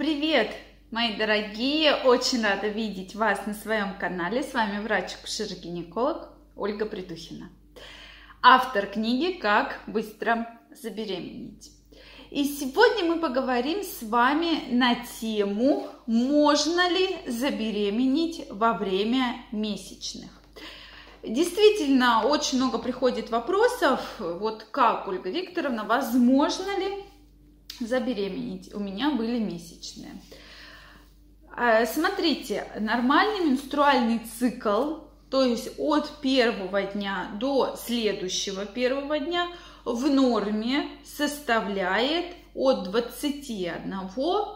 Привет, мои дорогие! Очень рада видеть вас на своем канале. С вами врач-акушер-гинеколог Ольга Придухина. Автор книги «Как быстро забеременеть». И сегодня мы поговорим с вами на тему, можно ли забеременеть во время месячных. Действительно, очень много приходит вопросов, вот как, Ольга Викторовна, возможно ли забеременеть. У меня были месячные. А, смотрите, нормальный менструальный цикл, то есть от первого дня до следующего первого дня в норме составляет от 21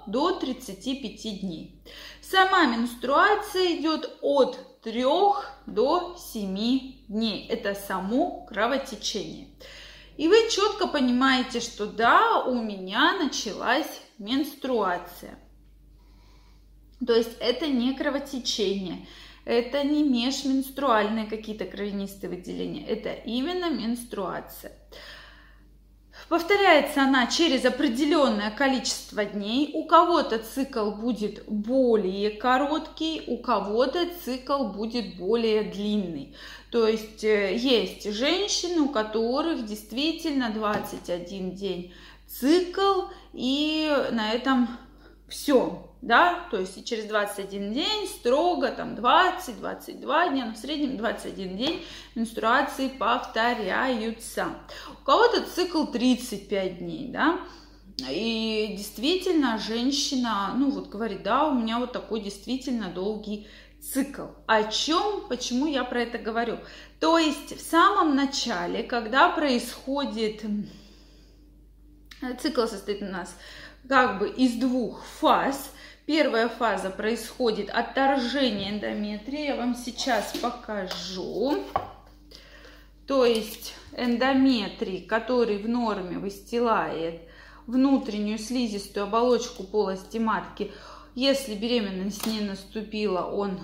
до 35 дней. Сама менструация идет от 3 до 7 дней. Это само кровотечение. И вы четко понимаете, что да, у меня началась менструация. То есть это не кровотечение, это не межменструальные какие-то кровянистые выделения, это именно менструация. Повторяется она через определенное количество дней. У кого-то цикл будет более короткий, у кого-то цикл будет более длинный. То есть э, есть женщины, у которых действительно 21 день цикл, и на этом все, да, то есть через 21 день строго там 20-22 дня, но в среднем 21 день менструации повторяются. У кого-то цикл 35 дней, да, и действительно женщина, ну вот говорит, да, у меня вот такой действительно долгий цикл. О чем, почему я про это говорю? То есть в самом начале, когда происходит цикл состоит у нас как бы из двух фаз. Первая фаза происходит отторжение эндометрия. Я вам сейчас покажу. То есть эндометрий, который в норме выстилает внутреннюю слизистую оболочку полости матки, если беременность не наступила, он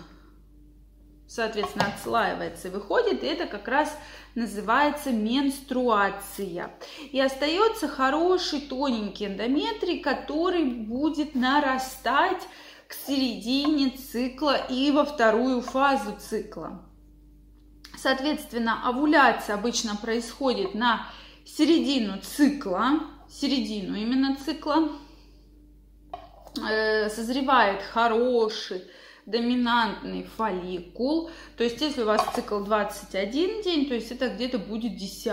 соответственно, отслаивается и выходит, и это как раз называется менструация. И остается хороший тоненький эндометрий, который будет нарастать к середине цикла и во вторую фазу цикла. Соответственно, овуляция обычно происходит на середину цикла, середину именно цикла, э, созревает хороший доминантный фолликул. То есть, если у вас цикл 21 день, то есть это где-то будет 10,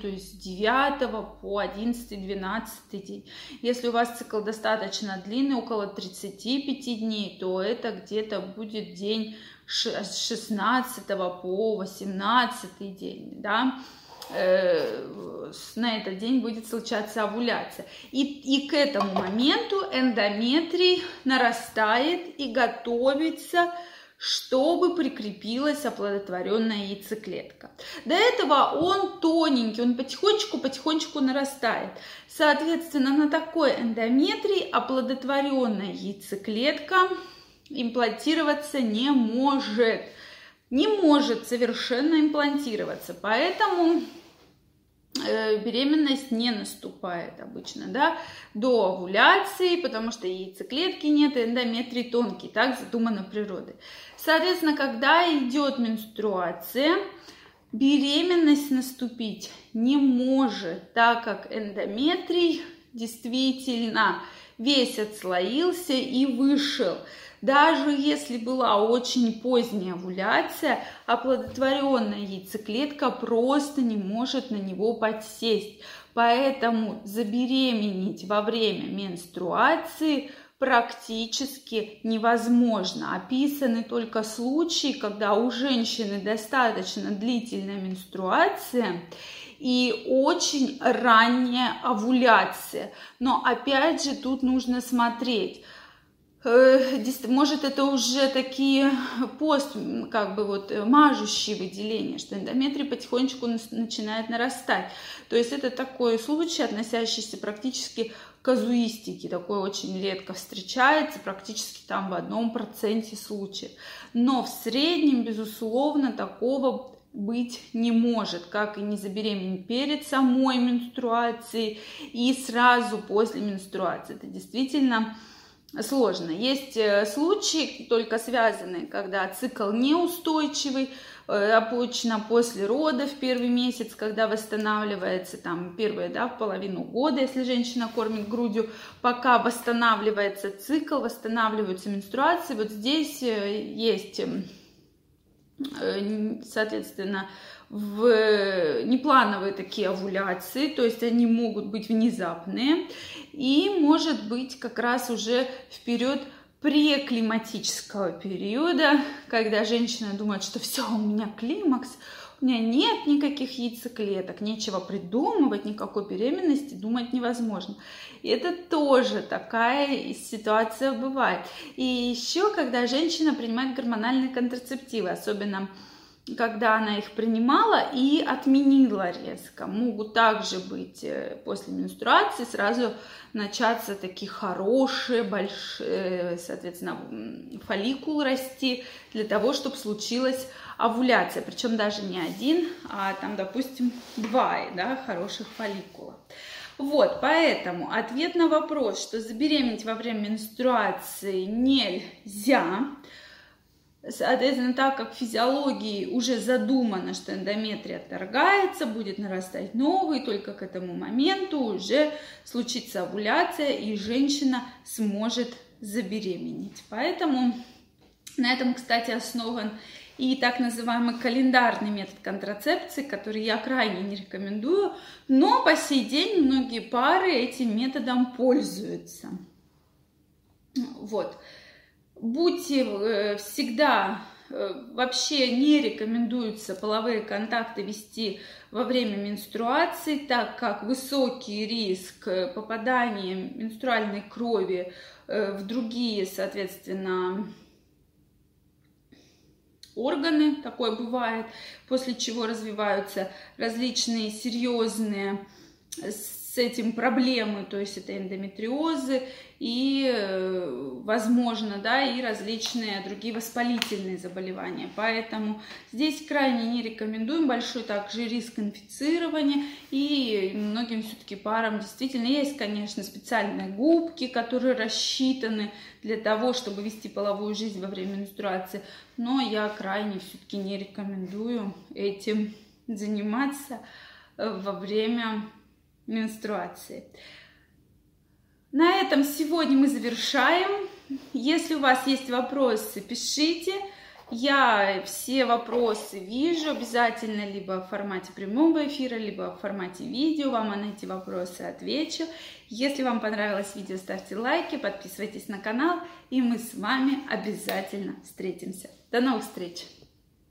то есть с 9 по 11, 12 день. Если у вас цикл достаточно длинный, около 35 дней, то это где-то будет день с 16 по 18 день, да. Э, на этот день будет случаться овуляция. И, и к этому моменту эндометрий нарастает и готовится чтобы прикрепилась оплодотворенная яйцеклетка. До этого он тоненький, он потихонечку-потихонечку нарастает. Соответственно, на такой эндометрии оплодотворенная яйцеклетка имплантироваться не может. Не может совершенно имплантироваться. Поэтому беременность не наступает обычно, да, до овуляции, потому что яйцеклетки нет, эндометрий тонкий, так задумано природой. Соответственно, когда идет менструация, беременность наступить не может, так как эндометрий действительно весь отслоился и вышел. Даже если была очень поздняя овуляция, оплодотворенная яйцеклетка просто не может на него подсесть. Поэтому забеременеть во время менструации практически невозможно. Описаны только случаи, когда у женщины достаточно длительная менструация и очень ранняя овуляция. Но опять же тут нужно смотреть – может это уже такие пост, как бы вот э, мажущие выделения, что эндометрий потихонечку начинает нарастать. То есть это такой случай, относящийся практически к казуистике, такой очень редко встречается, практически там в одном проценте случаев. Но в среднем, безусловно, такого быть не может, как и не забеременеть перед самой менструацией и сразу после менструации. Это действительно сложно. Есть э, случаи, только связанные, когда цикл неустойчивый, э, обычно после родов первый месяц, когда восстанавливается там первые, да, половину года, если женщина кормит грудью, пока восстанавливается цикл, восстанавливаются менструации, вот здесь э, есть, эм, соответственно, в неплановые такие овуляции, то есть они могут быть внезапные, и может быть как раз уже вперед преклиматического периода, когда женщина думает, что все, у меня климакс, у меня нет никаких яйцеклеток, нечего придумывать, никакой беременности думать невозможно. И это тоже такая ситуация бывает. И еще, когда женщина принимает гормональные контрацептивы, особенно когда она их принимала и отменила резко. Могут также быть э, после менструации сразу начаться такие хорошие, большие, соответственно, фолликул расти для того, чтобы случилась овуляция. Причем даже не один, а там, допустим, два да, хороших фолликула. Вот, поэтому ответ на вопрос, что забеременеть во время менструации нельзя, Соответственно, так как в физиологии уже задумано, что эндометрий отторгается, будет нарастать новый, только к этому моменту уже случится овуляция, и женщина сможет забеременеть. Поэтому на этом, кстати, основан и так называемый календарный метод контрацепции, который я крайне не рекомендую, но по сей день многие пары этим методом пользуются. Вот будьте э, всегда э, вообще не рекомендуется половые контакты вести во время менструации, так как высокий риск попадания менструальной крови э, в другие, соответственно, органы, такое бывает, после чего развиваются различные серьезные с этим проблемы, то есть это эндометриозы и, э, возможно, да, и различные другие воспалительные заболевания. Поэтому здесь крайне не рекомендуем, большой также риск инфицирования, и многим все-таки парам действительно есть, конечно, специальные губки, которые рассчитаны для того, чтобы вести половую жизнь во время менструации, но я крайне все-таки не рекомендую этим заниматься э, во время менструации. На этом сегодня мы завершаем. Если у вас есть вопросы, пишите. Я все вопросы вижу обязательно либо в формате прямого эфира, либо в формате видео. Вам на эти вопросы отвечу. Если вам понравилось видео, ставьте лайки, подписывайтесь на канал, и мы с вами обязательно встретимся. До новых встреч!